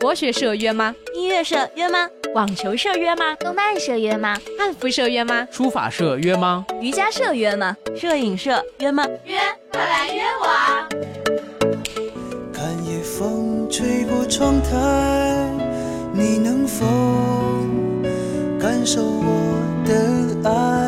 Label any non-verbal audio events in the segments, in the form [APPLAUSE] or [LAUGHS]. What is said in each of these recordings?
国学社约吗？音乐社约吗？网球社约吗？动漫社约吗？汉服社约吗？书法社约吗？瑜伽社约吗？摄影社约吗？约，快来约我啊！看夜风吹过窗台，你能否感受我的爱？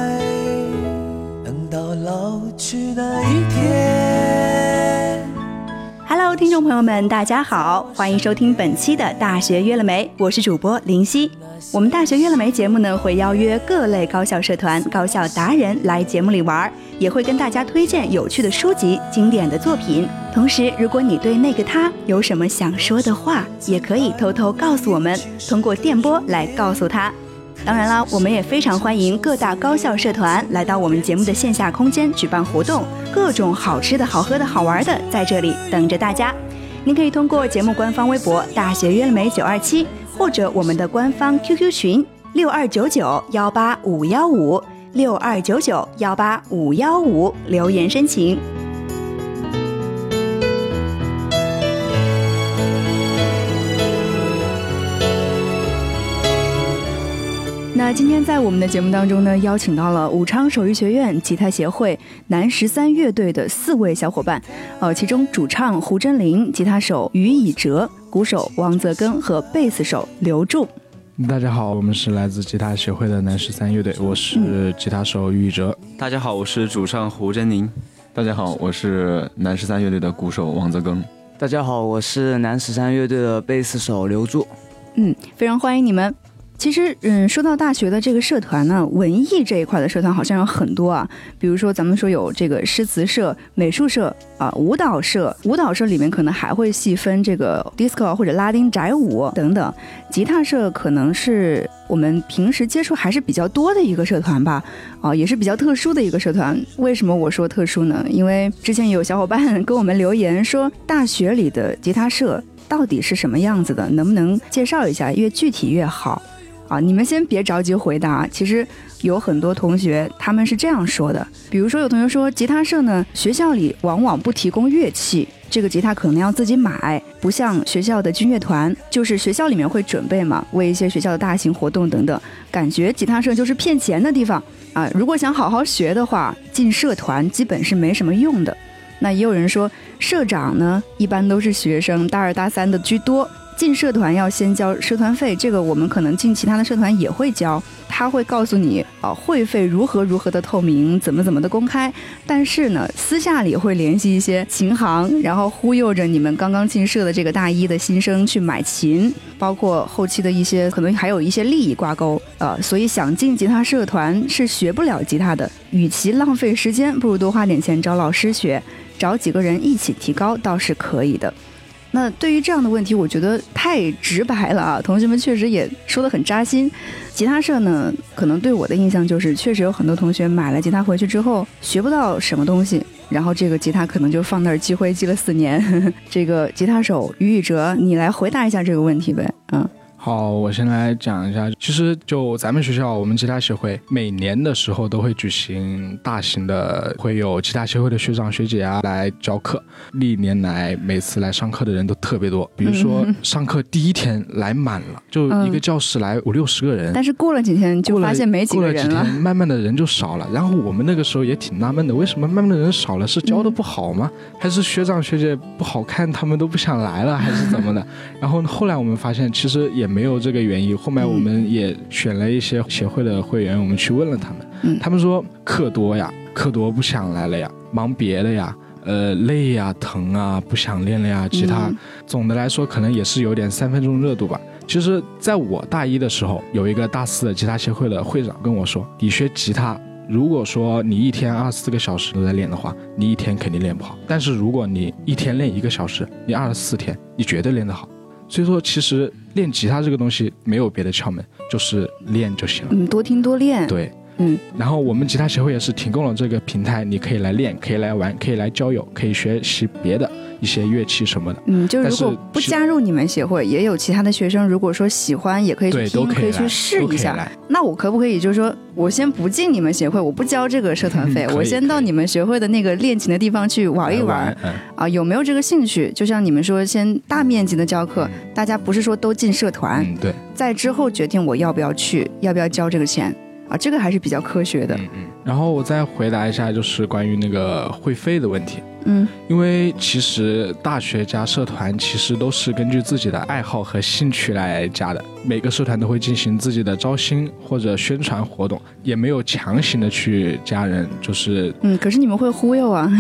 听众朋友们，大家好，欢迎收听本期的《大学约了没》，我是主播林夕。我们《大学约了没》节目呢，会邀约各类高校社团、高校达人来节目里玩，也会跟大家推荐有趣的书籍、经典的作品。同时，如果你对那个他有什么想说的话，也可以偷偷告诉我们，通过电波来告诉他。当然啦，我们也非常欢迎各大高校社团来到我们节目的线下空间举办活动，各种好吃的好喝的好玩的在这里等着大家。您可以通过节目官方微博“大学约了没九二七”，或者我们的官方 QQ 群六二九九幺八五幺五六二九九幺八五幺五留言申请。那今天在我们的节目当中呢，邀请到了武昌手艺学院吉他协会南十三乐队的四位小伙伴，呃，其中主唱胡真林、吉他手于以哲、鼓手王泽根和贝斯手刘柱。大家好，我们是来自吉他协会的南十三乐队，我是吉他手于以哲。大家好，我是主唱胡真宁。大家好，我是南十三乐队的鼓手王泽庚。大家好，我是南十三乐队的贝斯手刘柱。嗯，非常欢迎你们。其实，嗯，说到大学的这个社团呢，文艺这一块的社团好像有很多啊。比如说，咱们说有这个诗词社、美术社啊、舞蹈社，舞蹈社里面可能还会细分这个 disco 或者拉丁宅舞等等。吉他社可能是我们平时接触还是比较多的一个社团吧，啊，也是比较特殊的一个社团。为什么我说特殊呢？因为之前有小伙伴跟我们留言说，大学里的吉他社到底是什么样子的？能不能介绍一下？越具体越好。啊，你们先别着急回答。其实有很多同学他们是这样说的，比如说有同学说，吉他社呢，学校里往往不提供乐器，这个吉他可能要自己买，不像学校的军乐团，就是学校里面会准备嘛，为一些学校的大型活动等等。感觉吉他社就是骗钱的地方啊！如果想好好学的话，进社团基本是没什么用的。那也有人说，社长呢，一般都是学生，大二大三的居多。进社团要先交社团费，这个我们可能进其他的社团也会交，他会告诉你啊会费如何如何的透明，怎么怎么的公开。但是呢，私下里会联系一些琴行，然后忽悠着你们刚刚进社的这个大一的新生去买琴，包括后期的一些可能还有一些利益挂钩，呃，所以想进吉他社团是学不了吉他的。与其浪费时间，不如多花点钱找老师学，找几个人一起提高倒是可以的。那对于这样的问题，我觉得太直白了啊！同学们确实也说的很扎心。吉他社呢，可能对我的印象就是，确实有很多同学买了吉他回去之后学不到什么东西，然后这个吉他可能就放那儿积灰积了四年。这个吉他手于宇哲，你来回答一下这个问题呗？嗯。好，我先来讲一下。其实就咱们学校，我们吉他协会每年的时候都会举行大型的，会有吉他协会的学长学姐啊来教课。历年来，每次来上课的人都特别多。比如说上课第一天来满了，就一个教室来五六十个人。但是过了几天就发现没几个人了。过了几天，慢慢的人就少了。然后我们那个时候也挺纳闷的，为什么慢慢的人少了？是教的不好吗？还是学长学姐不好看，他们都不想来了，还是怎么的？[LAUGHS] 然后后来我们发现，其实也。没有这个原因，后面我们也选了一些协会的会员，我们去问了他们，嗯、他们说课多呀，课多不想来了呀，忙别的呀，呃，累呀，疼啊，不想练了呀，其他、嗯、总的来说可能也是有点三分钟热度吧。其实，在我大一的时候，有一个大四的吉他协会的会长跟我说，你学吉他，如果说你一天二十四个小时都在练的话，你一天肯定练不好；但是如果你一天练一个小时，你二十四天，你绝对练得好。所以说，其实练吉他这个东西没有别的窍门，就是练就行了。嗯，多听多练。对，嗯。然后我们吉他协会也是提供了这个平台，你可以来练，可以来玩，可以来交友，可以学习别的，一些乐器什么的。嗯，就如果不加入你们协会，也有其他的学生，如果说喜欢，也可以去听，以去可以来都可以试一下。那我可不可以就是说我先不进你们协会，我不交这个社团费，[LAUGHS] 我先到你们学会的那个练琴的地方去玩一来玩嗯，啊？有没有这个兴趣？就像你们说，先大面积的教课，嗯大家不是说都进社团，嗯，对，在之后决定我要不要去，要不要交这个钱啊？这个还是比较科学的。嗯嗯。然后我再回答一下，就是关于那个会费的问题。嗯因为其实大学加社团其实都是根据自己的爱好和兴趣来加的，每个社团都会进行自己的招新或者宣传活动，也没有强行的去加人，就是嗯，可是你们会忽悠啊？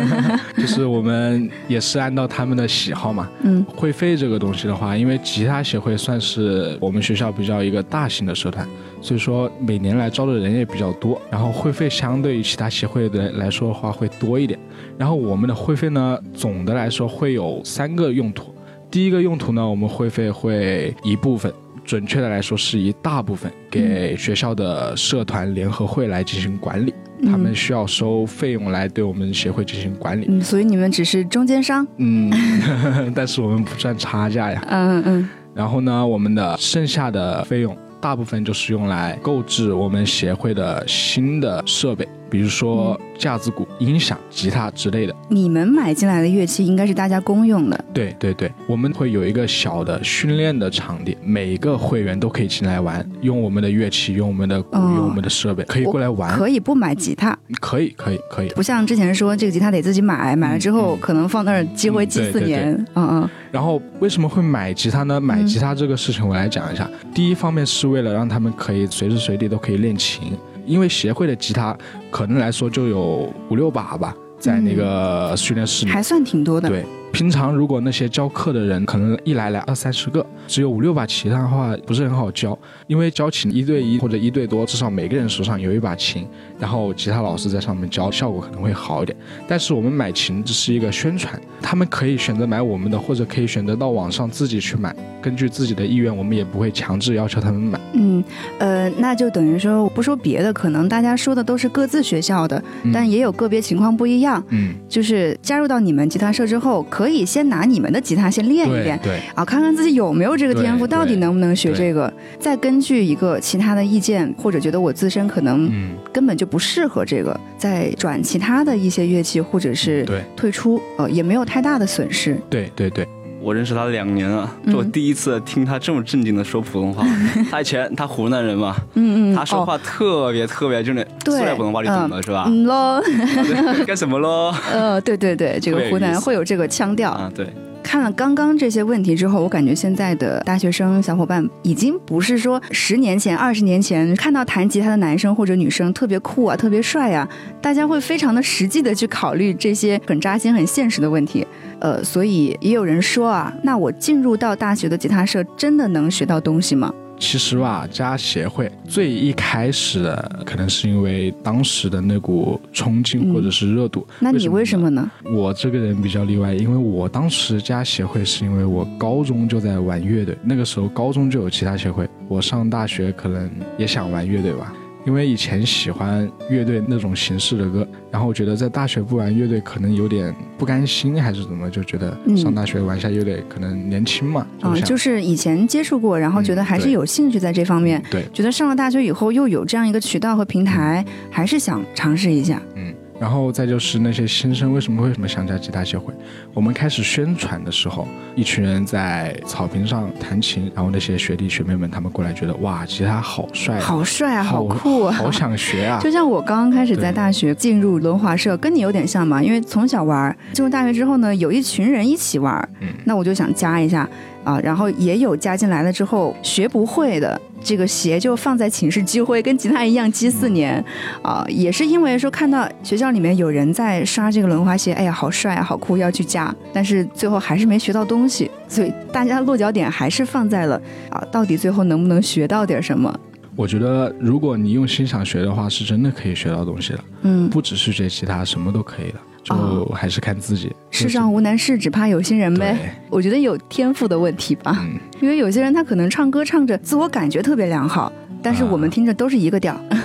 [LAUGHS] 就是我们也是按照他们的喜好嘛。嗯会费这个东西的话，因为吉他协会算是我们学校比较一个大型的社团，所以说每年来招的人也比较多，然后会费相对于其他协会的来说的话会多一点。然后我们的会费呢，总的来说会有三个用途。第一个用途呢，我们会费会一部分，准确的来说是一大部分给学校的社团联合会来进行管理，他们需要收费用来对我们协会进行管理。嗯，所以你们只是中间商。嗯，[LAUGHS] 但是我们不赚差价呀。嗯嗯然后呢，我们的剩下的费用大部分就是用来购置我们协会的新的设备，比如说架子鼓、音响、吉他之类的。嗯，你们买进来的乐器应该是大家公用的。对对对，我们会有一个小的训练的场地，每个会员都可以进来玩，用我们的乐器，用我们的用我们的设备，可以过来玩。可以不买吉他，可以可以可以。不像之前说这个吉他得自己买，买了之后可能放那儿积灰积四年。嗯嗯然后为什么会买吉他呢？买嗯吉他这个事情我来讲一下。第一方面是为了让他们可以随时随地都可以练琴，因为协会的吉他可能来说就有五六把吧，在那个训练室里。还算挺多的。对，平常如果那些教课的人可能一来来二三十个，只有五六把吉他的话，不是很好教，因为教琴一对一或者一对多，至少每个人手上有一把琴，然后吉他老师在上面教，效果可能会好一点。但是我们买琴只是一个宣传，他们可以选择买我们的，或者可以选择到网上自己去买，根据自己的意愿，我们也不会强制要求他们买。嗯，呃，那就等于说，不说别的，可能大家说的都是各自学校的，嗯但也有个别情况不一样。嗯，就是加入到你们吉他社之后，可以先拿你们的吉他先练一练，对。对啊，看看自己有没有这个天赋，到底能不能学这个，再根据一个其他的意见，或者觉得我自身可能嗯，根本就不适合这个，再转其他的一些乐器，或者是对。退出，呃，也没有太大的损失。对对对，我认识他两年了，嗯这我第一次听他这么正经的说普通话。他以前他湖南人嘛，嗯嗯，他说话特别特别就那对塑料普通话，你懂的是吧？嗯喽，[LAUGHS] 干什么喽？[LAUGHS] 呃，对对对，这个湖南会有这个腔调。啊，对，看了刚刚这些问题之后，我感觉现在的大学生小伙伴已经不是说十年前、二十年前看到弹吉他的男生或者女生特别酷啊、特别帅啊，大家会非常的实际的去考虑这些很扎心、很现实的问题。呃，所以也有人说啊，那我进入到大学的吉他社，真的能学到东西吗？其实吧，加协会最一开始的可能是因为当时的那股冲劲嗯或者是热度。那你为什？么呢？我这个人比较例外，因为我当时加协会是因为我高中就在玩乐队，那个时候高中就有其他协会，我上大学可能也想玩乐队吧。因为以前喜欢乐队那种形式的歌，然后我觉得在大学不玩乐队可能有点不甘心，还是怎么，就觉得嗯。上大学玩一下乐队可能年轻嘛，啊、想就是以前接触过，然后觉得还是有兴趣在这方面，对，觉得上了大学以后又有这样一个渠道和平台，还是想尝试一下。嗯，然后再就是那些新生为什么为什么想加吉他协会？我们开始宣传的时候，一群人在草坪上弹琴，然后那些学弟学妹们他们过来觉得哇，吉他好帅、好帅啊，好酷啊！好想学啊！就像我刚刚开始在大学进入轮滑社，跟你有点像嘛，因为从小玩，进入大学之后呢，有一群人一起玩，嗯那我就想加一下啊，然后也有加进来了之后学不会的，这个鞋就放在寝室积灰，跟吉他一样积四年啊，也是因为说看到学校里面有人在刷这个轮滑鞋，哎呀，好帅啊，好酷，要去加，但是最后还是没学到东西，所以大家落脚点还是放在了啊，到底最后能不能学到点什么？我觉得如果你用心想学的话，是真的可以学到东西的，嗯，不只是学吉他，什么都可以的，就哦还是看自己。世上无难事，只怕有心人呗。我觉得有天赋的问题吧，嗯，因为有些人他可能唱歌唱着自我感觉特别良好，但是我们听着都是一个调。其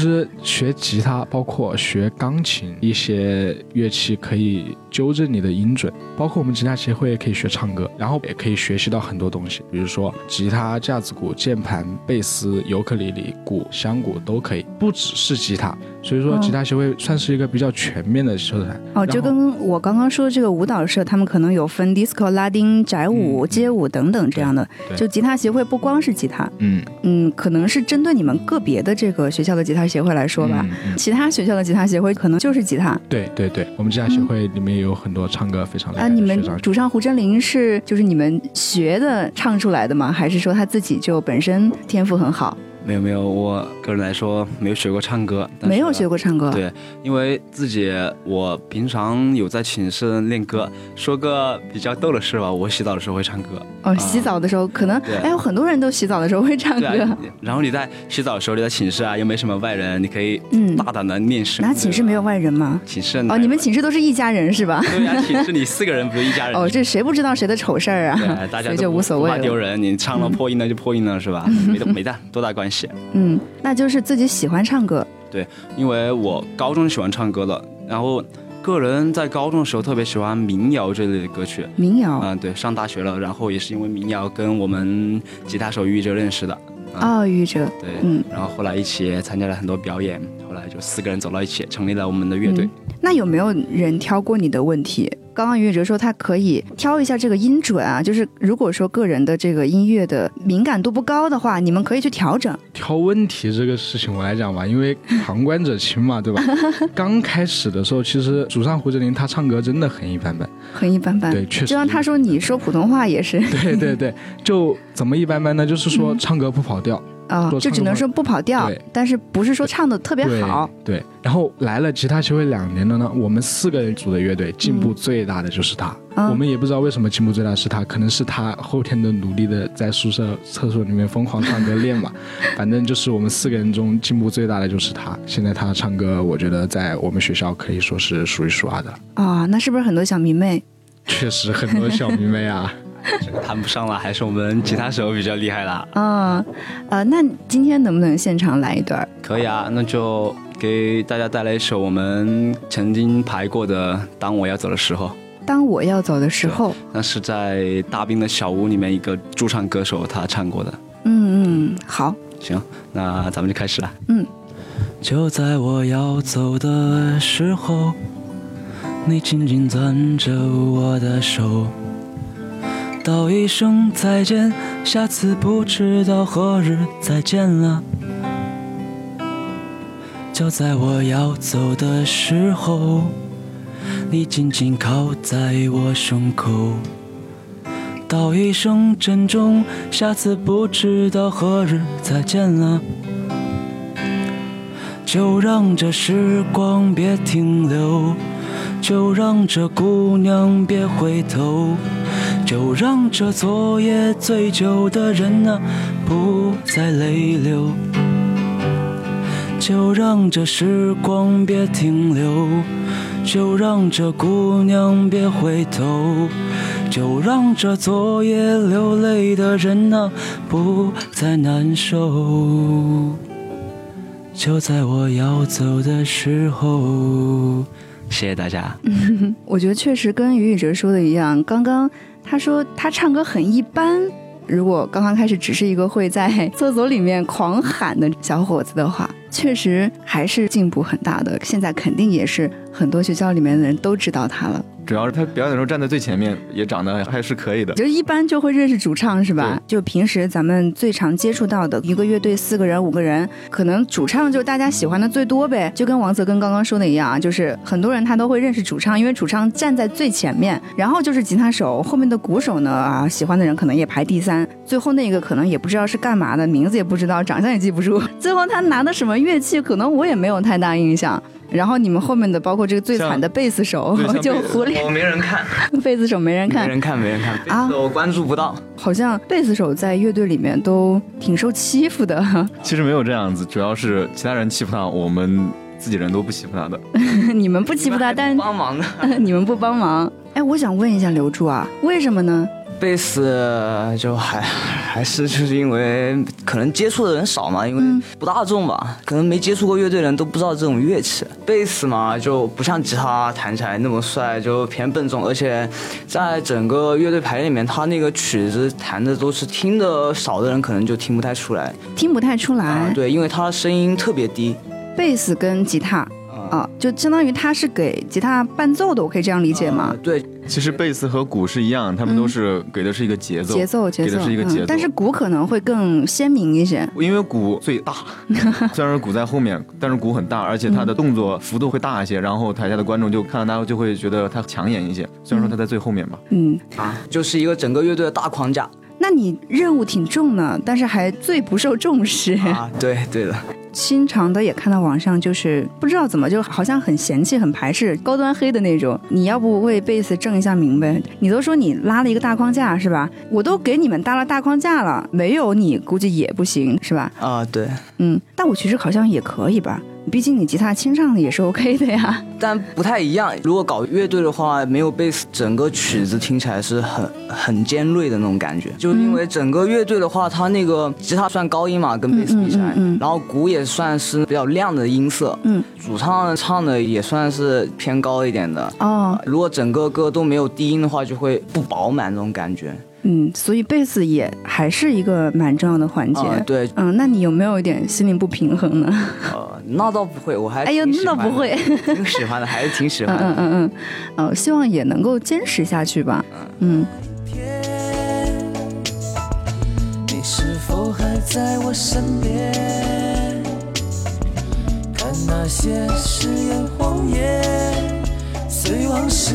其实学吉他，包括学钢琴，一些乐器可以纠正你的音准。包括我们吉他协会也可以学唱歌，然后也可以学习到很多东西，比如说吉他、架子鼓、键盘、贝斯、尤克里里、鼓、香鼓都可以，不只是吉他。所以说，吉他协会算是一个比较全面的社团。哦，就跟我刚刚说的这个舞蹈社，他们可能有分 disco、拉丁、宅舞、街舞等等这样的。就吉他协会不光是吉他，嗯嗯，可能是针对你们个别的这个学校的吉他协会来说吧。其他学校的吉他协会可能就是吉他。对对对，我们吉他协会里面有很多唱歌非常厉害的。啊，你们主唱胡真林是就是你们学的唱出来的吗？还是说他自己就本身天赋很好？没有没有，我个人来说没有学过唱歌，没有学过唱歌。对，因为自己我平常有在寝室练歌。说个比较逗的事吧，我洗澡的时候会唱歌。哦，洗澡的时候可能哎，有很多人都洗澡的时候会唱歌。然后你在洗澡的时候，你在寝室啊，又没什么外人，你可以嗯大胆的练声。那寝室没有外人吗？寝室哦，你们寝室都是一家人是吧？[LAUGHS] 对呀，寝室里四个人不是一家人。哦，这谁不知道谁的丑事儿啊？对，大家就无所谓了。怕丢人，你唱了破音了就破音了是吧？没没大多大关系。嗯。那就是自己喜欢唱歌，对，因为我高中喜欢唱歌的，然后个人在高中的时候特别喜欢民谣这类的歌曲。民谣，嗯，对，上大学了，然后也是因为民谣跟我们吉他手于哲认识的。哦，于哲，对，嗯，然后后来一起参加了很多表演，后来就四个人走到一起，成立了我们的乐队。那有没有人挑过你的问题？刚刚于哲说他可以挑一下这个音准啊，就是如果说个人的这个音乐的敏感度不高的话，你们可以去调整。挑问题这个事情我来讲吧，因为旁观者清嘛，对吧？[LAUGHS] 刚开始的时候，其实主唱胡哲林他唱歌真的很一般般，很一般般。对，确实。就像他说你说普通话也是。对对对，就怎么一般般呢？就是说唱歌不跑调。啊，就只能说不跑调，但是不是说唱的特别好。对，然后来了吉他协会两年了呢，我们四个人组的乐队进步最大的就是他。我们也不知道为什么进步最大是他，可能是他后天的努力的在宿舍厕所里面疯狂唱歌练吧。[LAUGHS] 反正就是我们四个人中进步最大的就是他。现在他唱歌，我觉得在我们学校可以说是数一数二的。啊，那是不是很多小迷妹？确实很多小迷妹啊。[LAUGHS] 这个谈不上了，还是我们吉他手比较厉害啦。嗯，呃，那今天能不能现场来一段？可以啊，那就给大家带来一首我们曾经排过的《当我要走的时候》。当我要走的时候，那是在大兵的小屋里面一个驻唱歌手他唱过的。嗯嗯，好，行，那咱们就开始了。嗯，就在我要走的时候，你紧紧攥着我的手。道一声再见，下次不知道何日再见了。就在我要走的时候，你紧紧靠在我胸口。道一声珍重，下次不知道何日再见了。就让这时光别停留，就让这姑娘别回头。就让这昨夜醉酒的人啊，不再泪流。就让这时光别停留，就让这姑娘别回头。就让这昨夜流泪的人啊，不再难受。就在我要走的时候，谢谢大家。我觉得确实跟于宇哲说的一样，刚刚。他说他唱歌很一般，如果刚刚开始只是一个会在厕所里面狂喊的小伙子的话，确实还是进步很大的。现在肯定也是很多学校里面的人都知道他了。主要是他表演的时候站在最前面，也长得还是可以的。就一般就会认识主唱是吧？就平时咱们最常接触到的一个乐队四个人五个人，可能主唱就大家喜欢的最多呗。就跟王泽根刚刚说的一样啊，就是很多人他都会认识主唱，因为主唱站在最前面，然后就是吉他手，后面的鼓手呢啊，喜欢的人可能也排第三，最后那个可能也不知道是干嘛的，名字也不知道，长相也记不住，[LAUGHS] 最后他拿的什么乐器，可能我也没有太大印象。然后你们后面的包括这个最惨的贝斯手，[LAUGHS] 就狐狸，我没人看，[LAUGHS] 贝斯手没人看，没人看，没人看，啊，我关注不到。好像贝斯手在乐队里面都挺受欺负的。[LAUGHS] 其实没有这样子，主要是其他人欺负他，我们自己人都不欺负他的。你们不欺负他，但帮忙的，你们不帮忙。哎，我想问一下刘柱啊，为什么呢？贝斯就还还是就是因为可能接触的人少嘛，因为不大众吧，可能没接触过乐队的人都不知道这种乐器。贝斯嘛就不像吉他弹起来那么帅，就偏笨重，而且在整个乐队排练里面，他那个曲子弹的都是听的少的人可能就听不太出来，听不太出来。对，因为他的声音特别低。贝斯跟吉他。啊，就相当于他是给吉他伴奏的，我可以这样理解吗？对，其实贝斯和鼓是一样，他们都是给的是一个节奏，节奏，节奏，给的是一个节奏。但是鼓可能会更鲜明一些，因为鼓最大，[LAUGHS] 虽然鼓在后面，但是鼓很大，而且它的动作幅度会大一些，然后台下的观众就看到他就会觉得他抢眼一些。虽然说他在最后面吧，嗯啊，就是一个整个乐队的大框架。那你任务挺重呢，但是还最不受重视啊？对，对的。经常的也看到网上，就是不知道怎么就好像很嫌弃、很排斥高端黑的那种。你要不为贝斯正一下名呗？你都说你拉了一个大框架是吧？我都给你们搭了大框架了，没有你估计也不行是吧？啊，对，嗯，但我其实好像也可以吧。毕竟你吉他清唱的也是 OK 的呀，但不太一样。如果搞乐队的话，没有贝斯，整个曲子听起来是很很尖锐的那种感觉。就因为整个乐队的话，它那个吉他算高音嘛，跟贝斯比起来，然后鼓也算是比较亮的音色，嗯，主唱唱的也算是偏高一点的。哦，如果整个歌都没有低音的话，就会不饱满那种感觉。嗯，所以贝斯也还是一个蛮重要的环节。对，嗯，那你有没有一点心灵不平衡呢？呃，[LAUGHS] 那倒不会，我还哎呦，那倒不会，[LAUGHS] 挺喜欢的，还是挺喜欢。嗯嗯嗯，呃，希望也能够坚持下去吧。嗯。你是否还在我身边？看那些誓言谎言，随往事。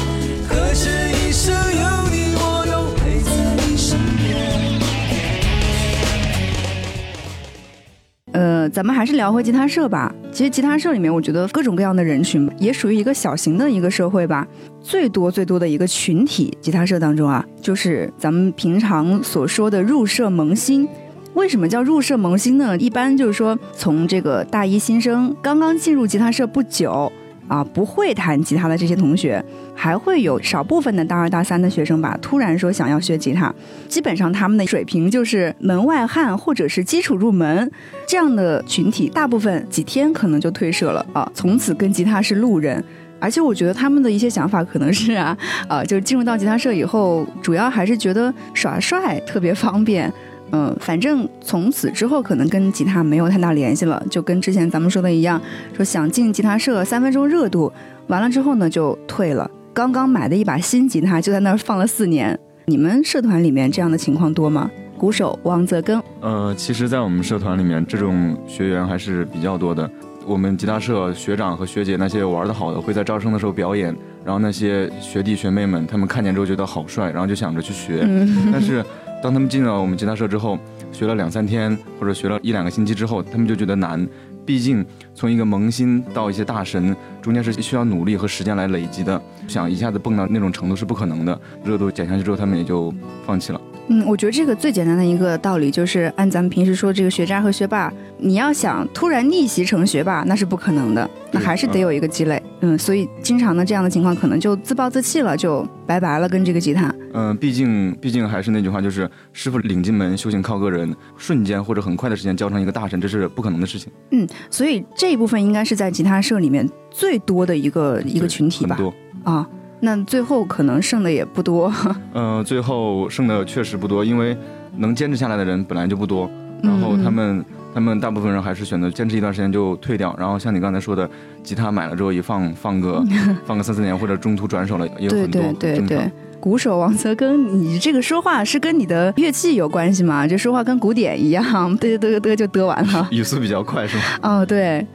咱们还是聊回吉他社吧。其实吉他社里面，我觉得各种各样的人群也属于一个小型的一个社会吧。最多最多的一个群体，吉他社当中啊，就是咱们平常所说的入社萌新。为什么叫入社萌新呢？一般就是说，从这个大一新生刚刚进入吉他社不久。啊，不会弹吉他的这些同学，还会有少部分的大二大三的学生吧，突然说想要学吉他，基本上他们的水平就是门外汉或者是基础入门这样的群体，大部分几天可能就退社了啊，从此跟吉他是路人。而且我觉得他们的一些想法可能是啊，啊，就进入到吉他社以后，主要还是觉得耍帅特别方便。嗯，反正从此之后可能跟吉他没有太大联系了，就跟之前咱们说的一样，说想进吉他社三分钟热度，完了之后呢就退了。刚刚买的一把新吉他就在那儿放了四年。你们社团里面这样的情况多吗？鼓手王泽根，呃，其实，在我们社团里面，这种学员还是比较多的。我们吉他社学长和学姐那些玩的好的，会在招生的时候表演，然后那些学弟学妹们他们看见之后觉得好帅，然后就想着去学，[LAUGHS] 但是。当他们进了我们吉他社之后，学了两三天或者学了一两个星期之后，他们就觉得难。毕竟从一个萌新到一些大神，中间是需要努力和时间来累积的，想一下子蹦到那种程度是不可能的。热度减下去之后，他们也就放弃了。嗯，我觉得这个最简单的一个道理就是，按咱们平时说这个学渣和学霸，你要想突然逆袭成学霸，那是不可能的，那还是得有一个积累。嗯，所以经常的这样的情况，可能就自暴自弃了，就拜拜了，跟这个吉他。嗯，毕竟毕竟还是那句话，就是师傅领进门，修行靠个人。瞬间或者很快的时间教成一个大神，这是不可能的事情。嗯，所以这一部分应该是在吉他社里面最多的一个一个群体吧？多啊，那最后可能剩的也不多。[LAUGHS] 嗯，最后剩的确实不多，因为能坚持下来的人本来就不多，然后他们。他们大部分人还是选择坚持一段时间就退掉，然后像你刚才说的，吉他买了之后一放放个 [LAUGHS] 放个三四年，或者中途转手了也有很多。对对对，鼓手王泽根，你这个说话是跟你的乐器有关系吗？就说话跟鼓点一样，嘚嘚嘚嘚就嘚完了。语速比较快是吗？哦，对。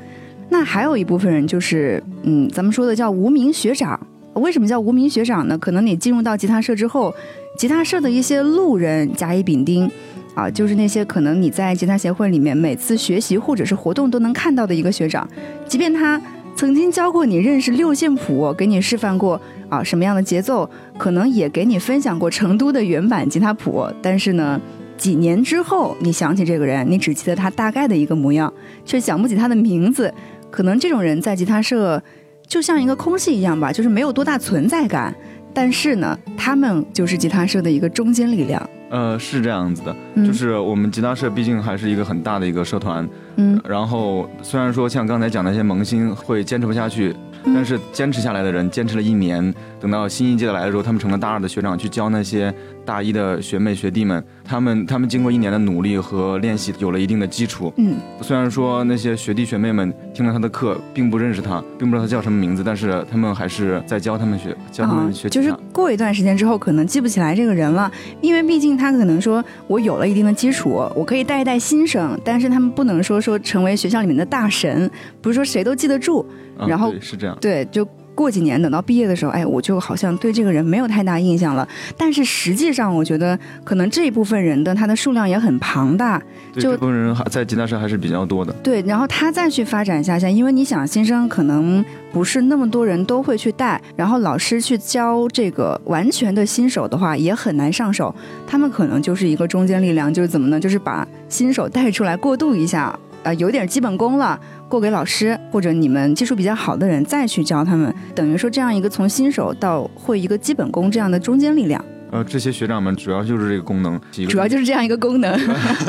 那还有一部分人就是，嗯，咱们说的叫无名学长。为什么叫无名学长呢？可能你进入到吉他社之后，吉他社的一些路人甲乙丙丁。啊，就是那些可能你在吉他协会里面每次学习或者是活动都能看到的一个学长，即便他曾经教过你认识六线谱，给你示范过啊什么样的节奏，可能也给你分享过成都的原版吉他谱。但是呢，几年之后你想起这个人，你只记得他大概的一个模样，却想不起他的名字。可能这种人在吉他社就像一个空气一样吧，就是没有多大存在感。但是呢，他们就是吉他社的一个中坚力量。呃，是这样子的，就是我们吉他社毕竟还是一个很大的一个社团，嗯，然后虽然说像刚才讲那些萌新会坚持不下去。但是坚持下来的人，坚持了一年，等到新一届的来的时候，他们成了大二的学长，去教那些大一的学妹学弟们。他们他们经过一年的努力和练习，有了一定的基础。嗯，虽然说那些学弟学妹们听了他的课，并不认识他，并不知道他叫什么名字，但是他们还是在教他们学，教他们学。就是过一段时间之后，可能记不起来这个人了，因为毕竟他可能说我有了一定的基础，我可以带一带新生，但是他们不能说说成为学校里面的大神，不是说谁都记得住。然后是这样，对，就过几年等到毕业的时候，哎，我就好像对这个人没有太大印象了。但是实际上，我觉得可能这一部分人的他的数量也很庞大。就这部分人还在吉他社还是比较多的。对，然后他再去发展下线，因为你想新生可能不是那么多人都会去带，然后老师去教这个完全的新手的话也很难上手。他们可能就是一个中间力量，就是怎么呢？就是把新手带出来过渡一下。呃，有点基本功了，过给老师或者你们技术比较好的人再去教他们，等于说这样一个从新手到会一个基本功这样的中间力量。呃，这些学长们主要就是这个功能，主要就是这样一个功能，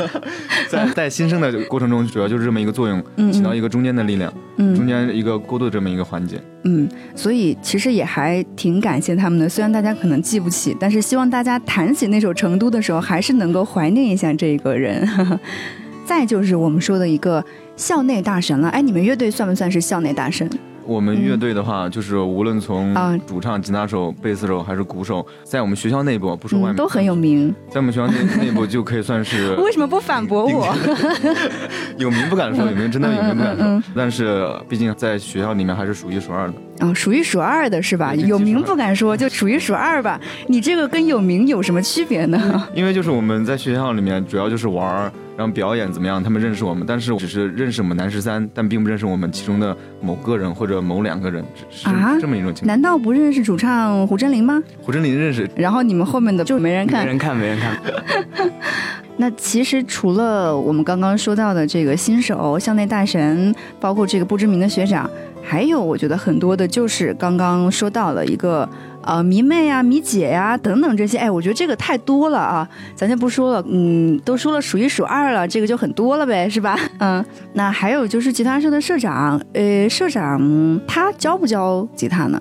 [LAUGHS] 在带新生的过程中，主要就是这么一个作用，起到一个中间的力量，中间一个过渡这么一个环节。嗯，所以其实也还挺感谢他们的，虽然大家可能记不起，但是希望大家谈起那首《成都》的时候，还是能够怀念一下这个人。[LAUGHS] 再就是我们说的一个校内大神了，哎，你们乐队算不算是校内大神？我们乐队的话，就是无论从主唱、吉他手、贝斯手还是鼓手，在我们学校内部，不说外面，都很有名。在我们学校内内部就可以算是。为什么不反驳我？[LAUGHS] 有名不敢说，有名真的有名不敢说。但是毕竟在学校里面还是数一数二的。啊，数一数二的是吧？有名不敢说，就数一数二吧。你这个跟有名有什么区别呢？[LAUGHS] 因为就是我们在学校里面主要就是玩儿。然后表演怎么样？他们认识我们，但是只是认识我们男十三，但并不认识我们其中的某个人或者某两个人，是这么一种情况。难道不认识主唱胡真林吗？胡真林认识。然后你们后面的就没人看，没人看，没人看。[LAUGHS] 那其实除了我们刚刚说到的这个新手、校内大神，包括这个不知名的学长，还有我觉得很多的就是刚刚说到了一个。呃，迷妹啊，迷姐呀，等等这些，哎，我觉得这个太多了啊，咱先不说了，嗯，都说了数一数二了，这个就很多了呗，是吧？[LAUGHS] 嗯，那还有就是吉他社的社长，呃，社长他教不教吉他呢？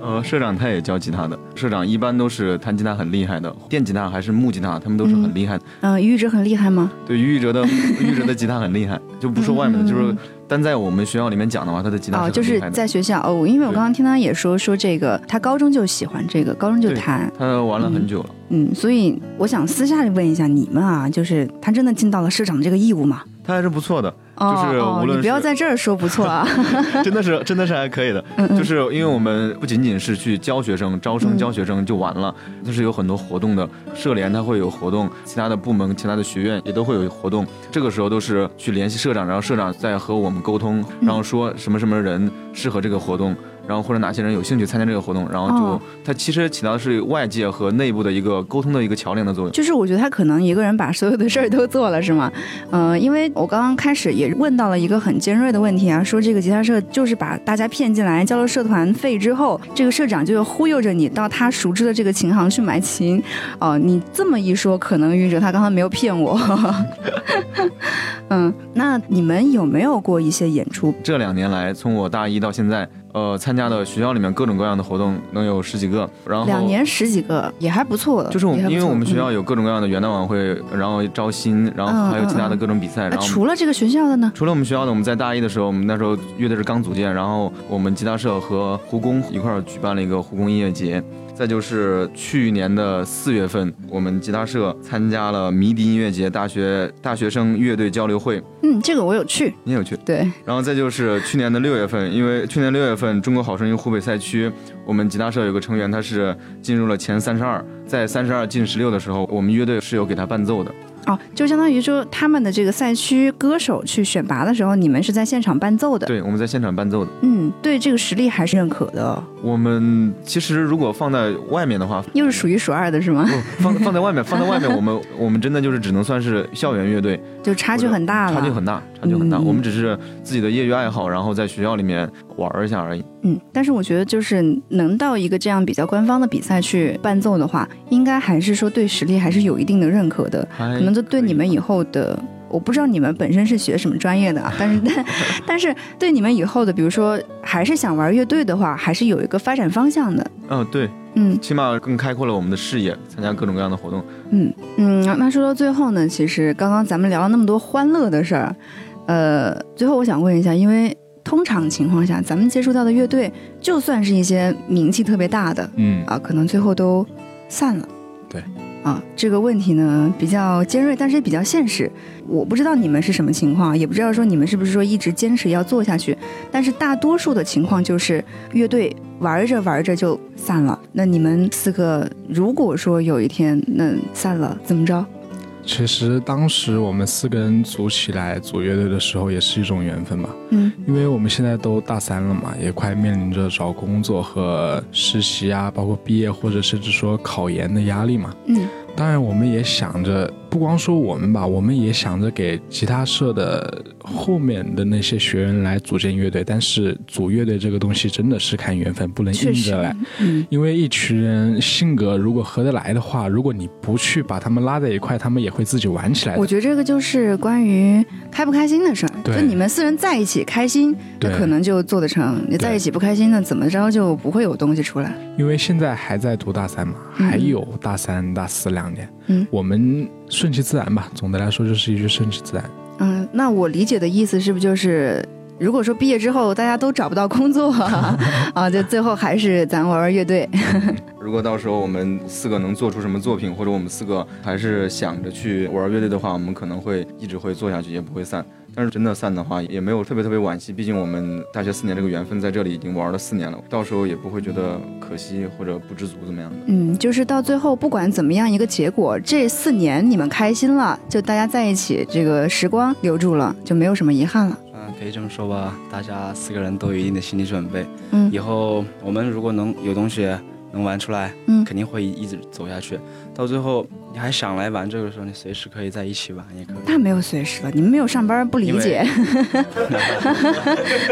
呃，社长他也教吉他的，社长一般都是弹吉他很厉害的，电吉他还是木吉他，他们都是很厉害的。嗯，于宇哲很厉害吗？对，于宇哲的于宇哲的吉他很厉害，就不说外面的，就是。但在我们学校里面讲的话，他的吉他哦，就是在学校哦，因为我刚刚听他也说说这个，他高中就喜欢这个，高中就弹，他玩了很久了。嗯，所以我想私下里问一下你们啊，就是他真的尽到了社长的这个义务吗？他还是不错的，就是无论你不要在这儿说不错啊，[LAUGHS] 真的是真的是还可以的，就是因为我们不仅仅是去教学生、招生、教学生就完了，就是有很多活动的，社联它会有活动，其他的部门、其他的学院也都会有活动，这个时候都是去联系社长，然后社长再和我们沟通，然后说什么什么人适合这个活动。然后或者哪些人有兴趣参加这个活动，然后就它其实起到的是外界和内部的一个沟通的一个桥梁的作用。就是我觉得他可能一个人把所有的事儿都做了，是吗？嗯，因为我刚刚开始也问到了一个很尖锐的问题啊，说这个吉他社就是把大家骗进来交了社团费之后，这个社长就忽悠着你到他熟知的这个琴行去买琴。哦，你这么一说，可能云哲他刚刚没有骗我。[LAUGHS] 嗯，那你们有没有过一些演出？这两年来，从我大一到现在。呃，参加的学校里面各种各样的活动能有十几个，然后两年十几个也还不错的。就是我们，因为我们学校有各种各样的元旦晚会，然后招新，然后还有其他的各种比赛。然后除了这个学校的呢？除了我们学校的，我们在大一的时候，我们那时候乐队是刚组建，然后我们吉他社和胡工一块儿举办了一个胡工音乐节。再就是去年的四月份，我们吉他社参加了迷笛音乐节大学大学生乐队交流会。嗯，这个我有去，你有去？对。然后再就是去年的六月份，因为去年六月份中国好声音湖北赛区，我们吉他社有个成员他是进入了前三十二，在三十二进十六的时候，我们乐队是有给他伴奏的。哦，就相当于说他们的这个赛区歌手去选拔的时候，你们是在现场伴奏的。对，我们在现场伴奏的。嗯，对这个实力还是认可的。我们其实如果放在外面的话，又是数一数二的是吗？不，放放在外面，放在外面，我们 [LAUGHS] 我们真的就是只能算是校园乐队，就差距很大了。差距很大，差距很大。我们只是自己的业余爱好，然后在学校里面玩一下而已。嗯，但是我觉得就是能到一个这样比较官方的比赛去伴奏的话，应该还是说对实力还是有一定的认可的，可能就对你们以后的。我不知道你们本身是学什么专业的啊，[LAUGHS] 但是但但是对你们以后的，比如说还是想玩乐队的话，还是有一个发展方向的。嗯，对，嗯，起码更开阔了我们的视野，参加各种各样的活动。嗯嗯，那说到最后呢，其实刚刚咱们聊了那么多欢乐的事儿，呃，最后我想问一下，因为通常情况下，咱们接触到的乐队，就算是一些名气特别大的，嗯啊，可能最后都散了。对。啊，这个问题呢比较尖锐，但是也比较现实。我不知道你们是什么情况，也不知道说你们是不是说一直坚持要做下去。但是大多数的情况就是乐队玩着玩着就散了。那你们四个如果说有一天那散了，怎么着？其实当时我们四个人组起来组乐队的时候，也是一种缘分吧。嗯，因为我们现在都大三了嘛，也快面临着找工作和实习啊，包括毕业或者甚至说考研的压力嘛。嗯，当然我们也想着，不光说我们吧，我们也想着给吉他社的后面的那些学员来组建乐队。但是组乐队这个东西真的是看缘分，不能硬着来。嗯，因为一群人性格如果合得来的话，如果你不去把他们拉在一块，他们也会自己玩起来。我觉得这个就是关于开不开心的事儿。对，就你们四人在一起开心，那可能就做得成；你在一起不开心，那怎么着就不会有东西出来。因为现在还在读大三嘛，还有大三、大四两年。嗯，我们顺其自然吧。总的来说，就是一句顺其自然。嗯，那我理解的意思是不是就是，如果说毕业之后大家都找不到工作 [LAUGHS] 啊，就最后还是咱玩玩乐队。[LAUGHS] 如果到时候我们四个能做出什么作品，或者我们四个还是想着去玩乐队的话，我们可能会一直会做下去，也不会散。但是真的散的话，也没有特别特别惋惜，毕竟我们大学四年这个缘分在这里已经玩了四年了，到时候也不会觉得可惜或者不知足怎么样的。嗯，就是到最后不管怎么样一个结果，这四年你们开心了，就大家在一起，这个时光留住了，就没有什么遗憾了。嗯，可以这么说吧，大家四个人都有一定的心理准备。嗯，以后我们如果能有东西能玩出来，嗯，肯定会一直走下去。到最后你还想来玩这个时候，你随时可以在一起玩，也可以。那没有随时了，你们没有上班不理解。[LAUGHS]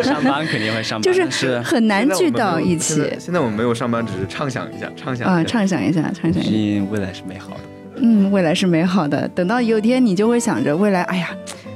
上班肯定会上班，就是很难聚到一起。现在我们没有上班，只是畅想一下，畅想啊，畅想一下，畅想一下。未来是美好的。嗯，未来是美好的。等到有一天，你就会想着未来，哎呀。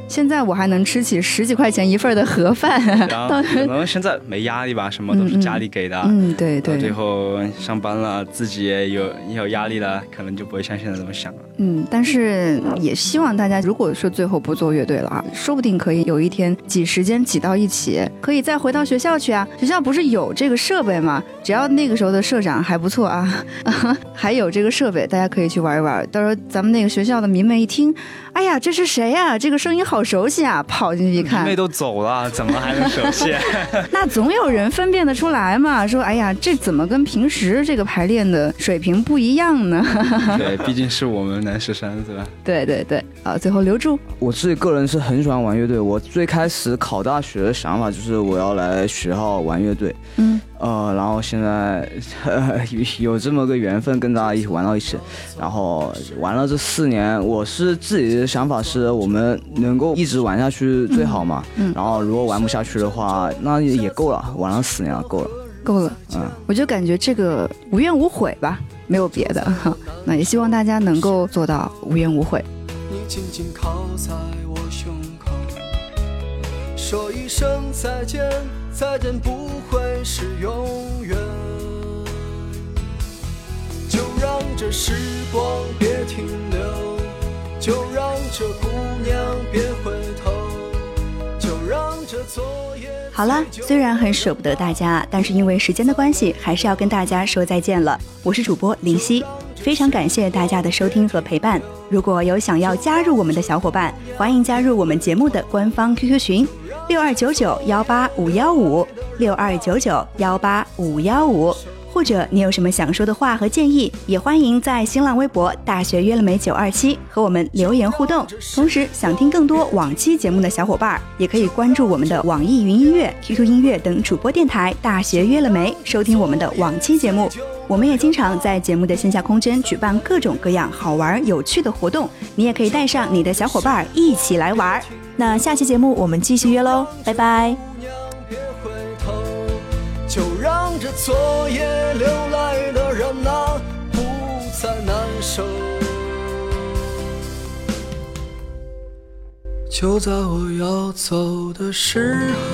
现在我还能吃起十几块钱一份的盒饭，[LAUGHS] 可能现在没压力吧，什么都是家里给的。嗯，对对。最后上班了，自己也有也有压力了，可能就不会像现在这么想了。嗯，但是也希望大家，如果说最后不做乐队了啊，说不定可以有一天挤时间挤到一起，可以再回到学校去啊。学校不是有这个设备吗？只要那个时候的社长还不错啊，[LAUGHS] 还有这个设备，大家可以去玩一玩。到时候咱们那个学校的迷妹一听，哎呀，这是谁呀？这个声音好熟悉啊！跑进去一看，迷妹都走了，怎么还能熟悉？[LAUGHS] 那总有人分辨得出来嘛。说，哎呀，这怎么跟平时这个排练的水平不一样呢？[LAUGHS] 对，毕竟是我们。南十三是吧？对对对，啊，最后留住。我自己个人是很喜欢玩乐队。我最开始考大学的想法就是我要来学校玩乐队。嗯。呃，然后现在有有这么个缘分跟大家一起玩到一起，然后玩了这四年，我是自己的想法是我们能够一直玩下去最好嘛。嗯。然后如果玩不下去的话，那也够了，玩了四年了，够了。够了。嗯。我就感觉这个无怨无悔吧。没有别的哈，那也希望大家能够做到无怨无悔。你紧紧靠在我胸口，说一声再见，再见不会是永远。就让这时光别停留，就让这姑娘别回头，好了，虽然很舍不得大家，但是因为时间的关系，还是要跟大家说再见了。我是主播林夕，非常感谢大家的收听和陪伴。如果有想要加入我们的小伙伴，欢迎加入我们节目的官方 QQ 群：六二九九幺八五幺五六二九九幺八五幺五。或者你有什么想说的话和建议，也欢迎在新浪微博“大学约了没九二七”和我们留言互动。同时，想听更多往期节目的小伙伴，也可以关注我们的网易云音乐、QQ 音乐等主播电台“大学约了没”，收听我们的往期节目。我们也经常在节目的线下空间举办各种各样好玩有趣的活动，你也可以带上你的小伙伴一起来玩。那下期节目我们继续约喽，拜拜。这昨夜流泪的人啊，不再难受。就在我要走的时候。